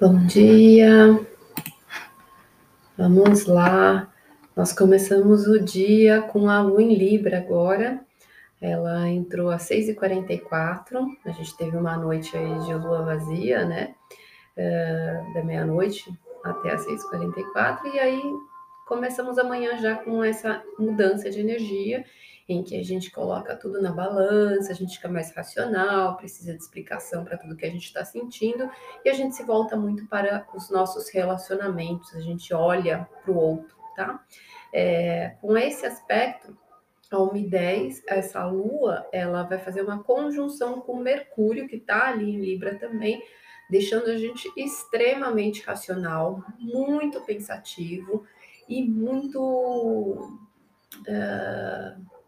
Bom dia, vamos lá. Nós começamos o dia com a lua em Libra agora. Ela entrou às 6h44. A gente teve uma noite aí de lua vazia, né? Uh, da meia-noite até às 6h44. E aí começamos amanhã já com essa mudança de energia em que a gente coloca tudo na balança, a gente fica mais racional, precisa de explicação para tudo que a gente está sentindo e a gente se volta muito para os nossos relacionamentos, a gente olha para o outro, tá? É, com esse aspecto, a 1 essa lua, ela vai fazer uma conjunção com Mercúrio, que está ali em Libra também, deixando a gente extremamente racional, muito pensativo e muito. Uh,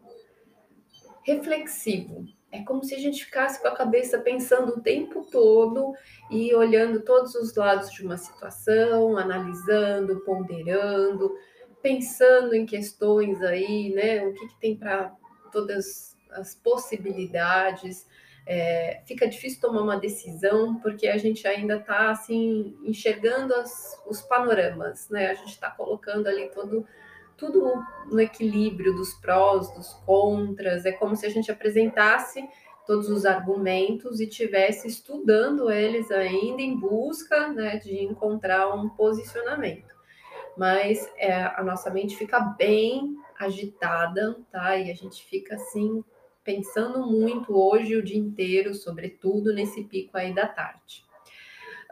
reflexivo. É como se a gente ficasse com a cabeça pensando o tempo todo e olhando todos os lados de uma situação, analisando, ponderando, pensando em questões aí, né? O que, que tem para todas as possibilidades. É, fica difícil tomar uma decisão porque a gente ainda está assim enxergando as, os panoramas, né? A gente está colocando ali todo tudo no equilíbrio dos prós, dos contras. É como se a gente apresentasse todos os argumentos e tivesse estudando eles ainda em busca né, de encontrar um posicionamento. Mas é, a nossa mente fica bem agitada, tá? E a gente fica assim pensando muito hoje o dia inteiro, sobretudo nesse pico aí da tarde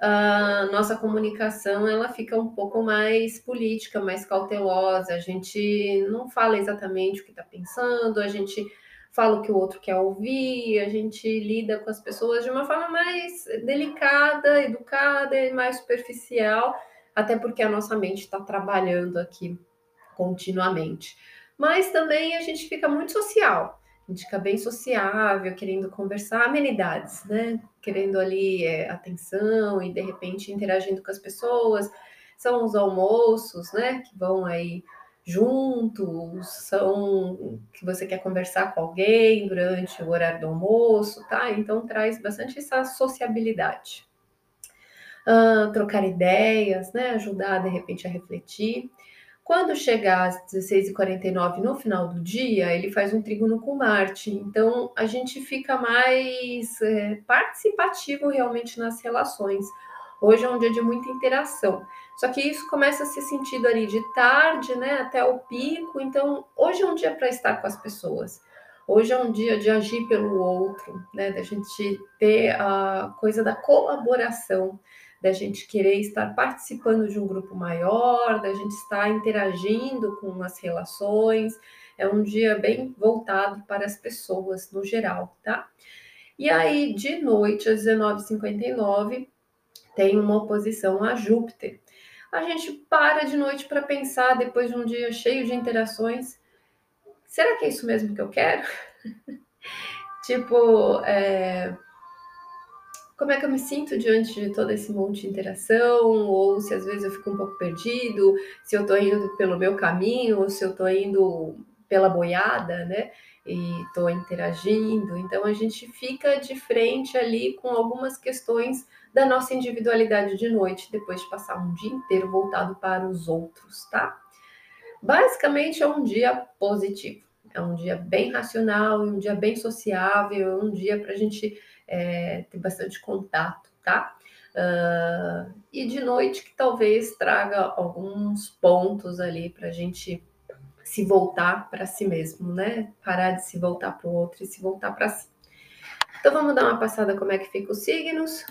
a nossa comunicação ela fica um pouco mais política, mais cautelosa. A gente não fala exatamente o que está pensando, a gente fala o que o outro quer ouvir, a gente lida com as pessoas de uma forma mais delicada, educada e mais superficial, até porque a nossa mente está trabalhando aqui continuamente. Mas também a gente fica muito social a gente fica bem sociável, querendo conversar, amenidades, né? Querendo ali é, atenção e de repente interagindo com as pessoas. São os almoços, né? Que vão aí juntos, são que você quer conversar com alguém durante o horário do almoço, tá? Então traz bastante essa sociabilidade. Uh, trocar ideias, né? Ajudar de repente a refletir. Quando chegar às 16h49 no final do dia, ele faz um trígono com Marte. Então, a gente fica mais é, participativo realmente nas relações. Hoje é um dia de muita interação. Só que isso começa a ser sentido ali de tarde, né, até o pico. Então, hoje é um dia para estar com as pessoas. Hoje é um dia de agir pelo outro, né, da gente ter a coisa da colaboração da gente querer estar participando de um grupo maior, da gente estar interagindo com as relações. É um dia bem voltado para as pessoas no geral, tá? E aí, de noite, às 19h59, tem uma oposição a Júpiter. A gente para de noite para pensar, depois de um dia cheio de interações, será que é isso mesmo que eu quero? tipo, é, como é que eu me sinto diante de todo esse monte de interação, ou se às vezes eu fico um pouco perdido, se eu estou indo pelo meu caminho, ou se eu estou indo pela boiada, né? E estou interagindo. Então a gente fica de frente ali com algumas questões da nossa individualidade de noite, depois de passar um dia inteiro voltado para os outros, tá? Basicamente é um dia positivo, é um dia bem racional, um dia bem sociável, um dia para a gente é, ter bastante contato, tá? Uh, e de noite que talvez traga alguns pontos ali para a gente se voltar para si mesmo, né? Parar de se voltar para o outro e se voltar para si. Então vamos dar uma passada como é que fica os signos.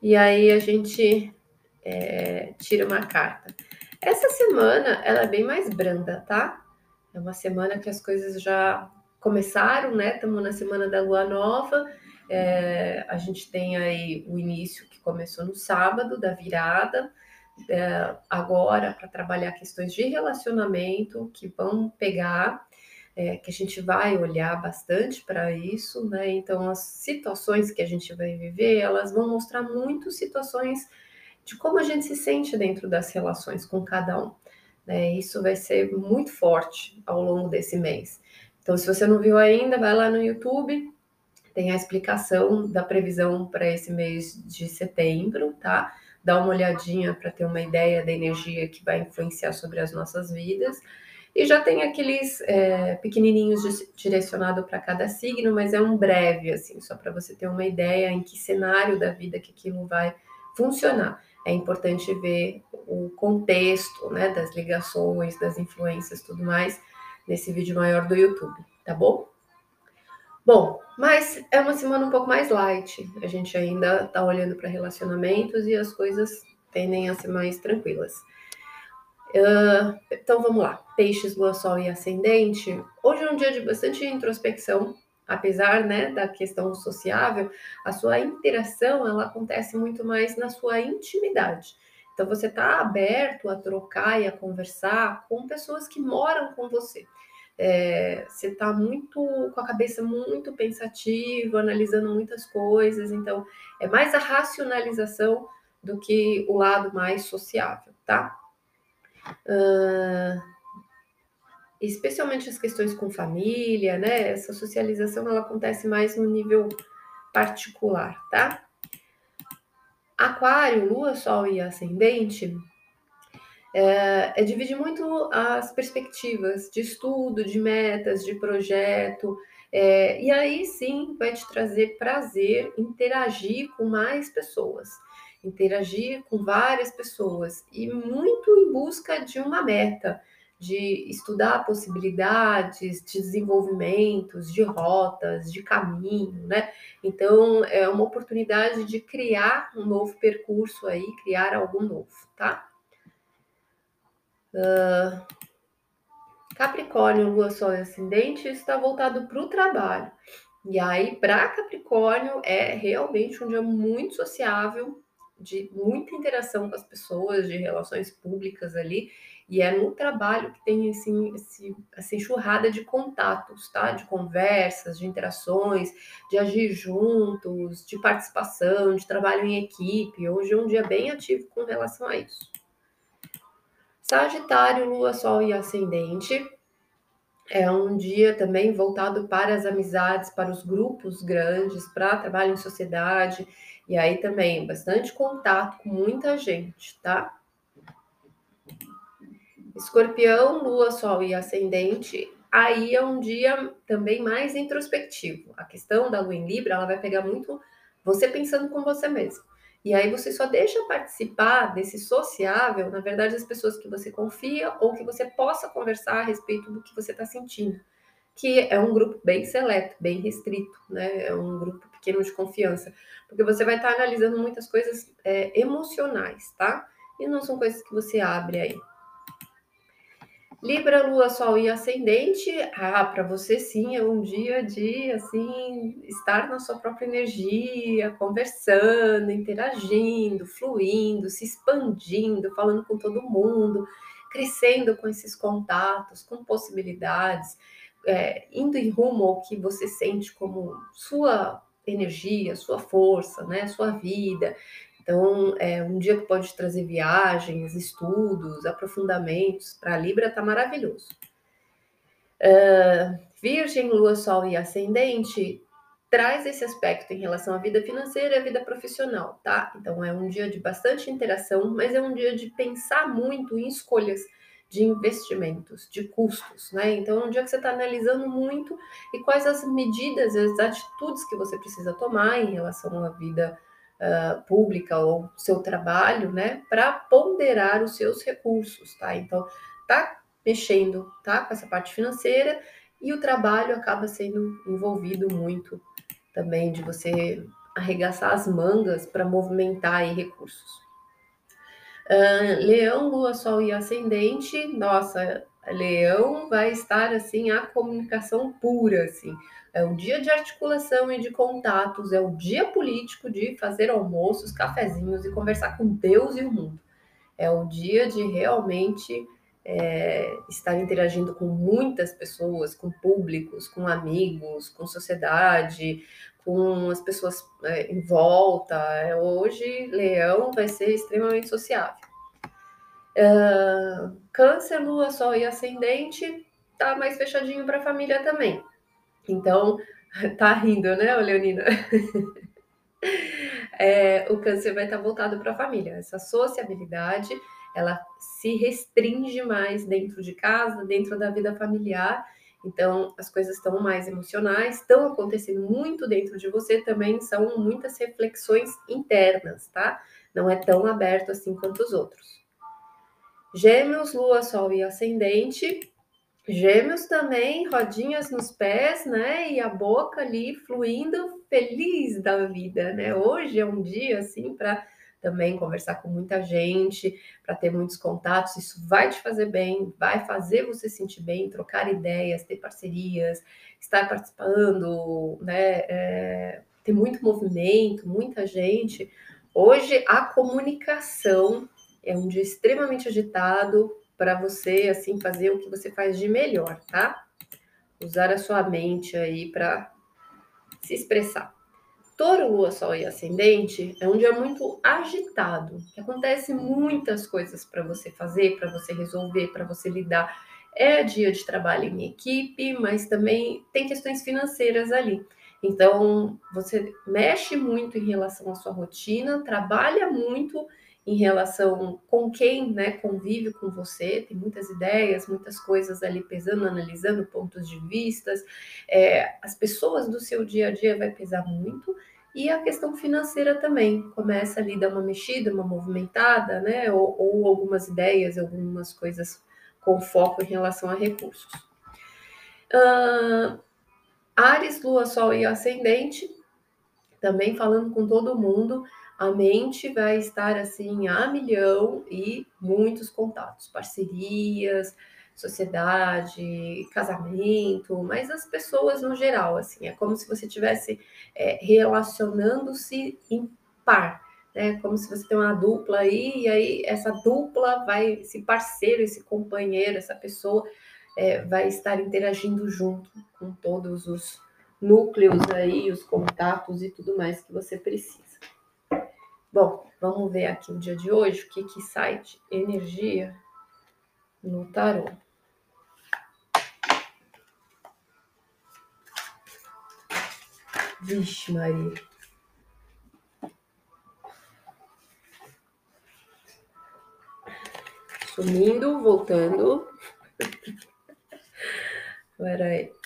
E aí a gente é, tira uma carta. Essa semana ela é bem mais branda, tá? É uma semana que as coisas já começaram, né? Estamos na semana da lua nova é, a gente tem aí o início que começou no sábado, da virada, é, agora para trabalhar questões de relacionamento que vão pegar, é, que a gente vai olhar bastante para isso, né? Então, as situações que a gente vai viver, elas vão mostrar muito situações de como a gente se sente dentro das relações com cada um. Né? Isso vai ser muito forte ao longo desse mês. Então, se você não viu ainda, vai lá no YouTube, tem a explicação da previsão para esse mês de setembro, tá? dar uma olhadinha para ter uma ideia da energia que vai influenciar sobre as nossas vidas. E já tem aqueles é, pequenininhos direcionado para cada signo, mas é um breve, assim, só para você ter uma ideia em que cenário da vida que aquilo vai funcionar. É importante ver o contexto, né, das ligações, das influências, tudo mais, nesse vídeo maior do YouTube, tá bom? Bom, mas é uma semana um pouco mais light. A gente ainda está olhando para relacionamentos e as coisas tendem a ser mais tranquilas. Uh, então vamos lá. Peixes, Lua, Sol e Ascendente. Hoje é um dia de bastante introspecção, apesar né, da questão sociável, a sua interação ela acontece muito mais na sua intimidade. Então você está aberto a trocar e a conversar com pessoas que moram com você. É, você está muito com a cabeça muito pensativa, analisando muitas coisas, então é mais a racionalização do que o lado mais sociável, tá? Uh, especialmente as questões com família, né? Essa socialização ela acontece mais no nível particular, tá? Aquário, Lua, Sol e Ascendente é, é dividir muito as perspectivas de estudo, de metas, de projeto, é, e aí sim vai te trazer prazer interagir com mais pessoas interagir com várias pessoas e muito em busca de uma meta, de estudar possibilidades de desenvolvimentos, de rotas, de caminho, né? Então é uma oportunidade de criar um novo percurso aí, criar algo novo, tá? Uh, Capricórnio, Lua, Sol e Ascendente está voltado para o trabalho. E aí, para Capricórnio, é realmente um dia muito sociável, de muita interação com as pessoas, de relações públicas ali, e é no trabalho que tem assim, esse, essa enxurrada de contatos, tá? De conversas, de interações, de agir juntos, de participação, de trabalho em equipe. Hoje é um dia bem ativo com relação a isso. Sagitário, Lua, Sol e Ascendente. É um dia também voltado para as amizades, para os grupos grandes, para trabalho em sociedade e aí também bastante contato com muita gente, tá? Escorpião, Lua, Sol e Ascendente, aí é um dia também mais introspectivo. A questão da Lua em Libra, ela vai pegar muito você pensando com você mesmo. E aí você só deixa participar desse sociável, na verdade, as pessoas que você confia ou que você possa conversar a respeito do que você está sentindo. Que é um grupo bem seleto, bem restrito, né? É um grupo pequeno de confiança, porque você vai estar analisando muitas coisas é, emocionais, tá? E não são coisas que você abre aí. Libra, Lua, Sol e Ascendente, ah, para você sim é um dia de assim estar na sua própria energia, conversando, interagindo, fluindo, se expandindo, falando com todo mundo, crescendo com esses contatos, com possibilidades, é, indo em rumo ao que você sente como sua energia, sua força, né, sua vida. Então, é um dia que pode trazer viagens, estudos, aprofundamentos. Para a Libra tá maravilhoso. Uh, Virgem, Lua, Sol e Ascendente traz esse aspecto em relação à vida financeira e à vida profissional, tá? Então é um dia de bastante interação, mas é um dia de pensar muito em escolhas de investimentos, de custos, né? Então, é um dia que você está analisando muito e quais as medidas, as atitudes que você precisa tomar em relação à vida uh, pública ou seu trabalho, né? Para ponderar os seus recursos, tá? Então, tá mexendo, tá? Com essa parte financeira e o trabalho acaba sendo envolvido muito também de você arregaçar as mangas para movimentar aí recursos. Uh, leão, Lua, Sol e Ascendente, nossa, Leão vai estar assim a comunicação pura, assim. É o dia de articulação e de contatos, é o dia político de fazer almoços, cafezinhos e conversar com Deus e o mundo. É o dia de realmente é, estar interagindo com muitas pessoas, com públicos, com amigos, com sociedade, com as pessoas é, em volta. Hoje, Leão vai ser extremamente sociável. Uh, câncer, Lua, Sol e Ascendente tá mais fechadinho para a família também. Então, tá rindo, né, Leonina? é, o câncer vai estar voltado para a família. Essa sociabilidade, ela se restringe mais dentro de casa, dentro da vida familiar. Então, as coisas estão mais emocionais, estão acontecendo muito dentro de você, também são muitas reflexões internas, tá? Não é tão aberto assim quanto os outros. Gêmeos, Lua, Sol e Ascendente. Gêmeos também, rodinhas nos pés, né? E a boca ali fluindo, feliz da vida, né? Hoje é um dia assim para também conversar com muita gente, para ter muitos contatos. Isso vai te fazer bem, vai fazer você sentir bem, trocar ideias, ter parcerias, estar participando, né? É, ter muito movimento, muita gente. Hoje a comunicação é um dia extremamente agitado para você assim fazer o que você faz de melhor, tá? Usar a sua mente aí para se expressar. Touro, Lua, Sol e Ascendente é um dia muito agitado, que acontece muitas coisas para você fazer, para você resolver, para você lidar. É dia de trabalho em equipe, mas também tem questões financeiras ali. Então, você mexe muito em relação à sua rotina, trabalha muito em relação com quem né, convive com você, tem muitas ideias, muitas coisas ali pesando, analisando pontos de vistas, é, as pessoas do seu dia a dia vai pesar muito, e a questão financeira também começa ali a dar uma mexida, uma movimentada, né? Ou, ou algumas ideias, algumas coisas com foco em relação a recursos. Uh, Ares, Lua, Sol e Ascendente, também falando com todo mundo, a mente vai estar assim a milhão e muitos contatos, parcerias, sociedade, casamento, mas as pessoas no geral, assim, é como se você estivesse é, relacionando-se em par, né? Como se você tem uma dupla aí, e aí essa dupla vai, esse parceiro, esse companheiro, essa pessoa é, vai estar interagindo junto com todos os núcleos aí, os contatos e tudo mais que você precisa. Bom, vamos ver aqui o dia de hoje, o que, que sai de energia no tarô. Vixe, Maria. Sumindo, voltando. Peraí.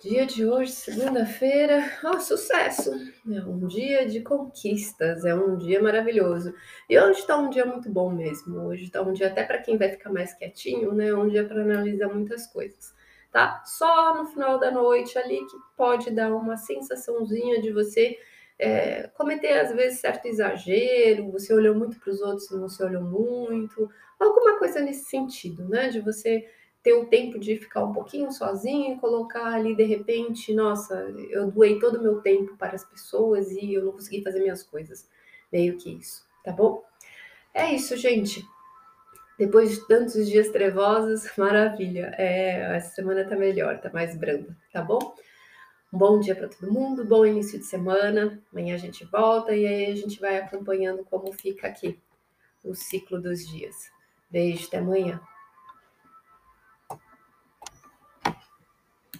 Dia de hoje, segunda-feira, oh, sucesso! É um dia de conquistas, é um dia maravilhoso. E hoje está um dia muito bom mesmo. Hoje está um dia até para quem vai ficar mais quietinho, né? Um dia para analisar muitas coisas, tá? Só no final da noite ali que pode dar uma sensaçãozinha de você é, cometer às vezes certo exagero, você olhou muito para os outros e não se olhou muito, alguma coisa nesse sentido, né? De você ter o tempo de ficar um pouquinho sozinho e colocar ali de repente, nossa, eu doei todo o meu tempo para as pessoas e eu não consegui fazer minhas coisas. Meio que isso, tá bom? É isso, gente. Depois de tantos dias trevosos, maravilha. É, essa semana tá melhor, tá mais branda, tá bom? Um bom dia para todo mundo, bom início de semana. Amanhã a gente volta e aí a gente vai acompanhando como fica aqui o ciclo dos dias. Beijo, até amanhã.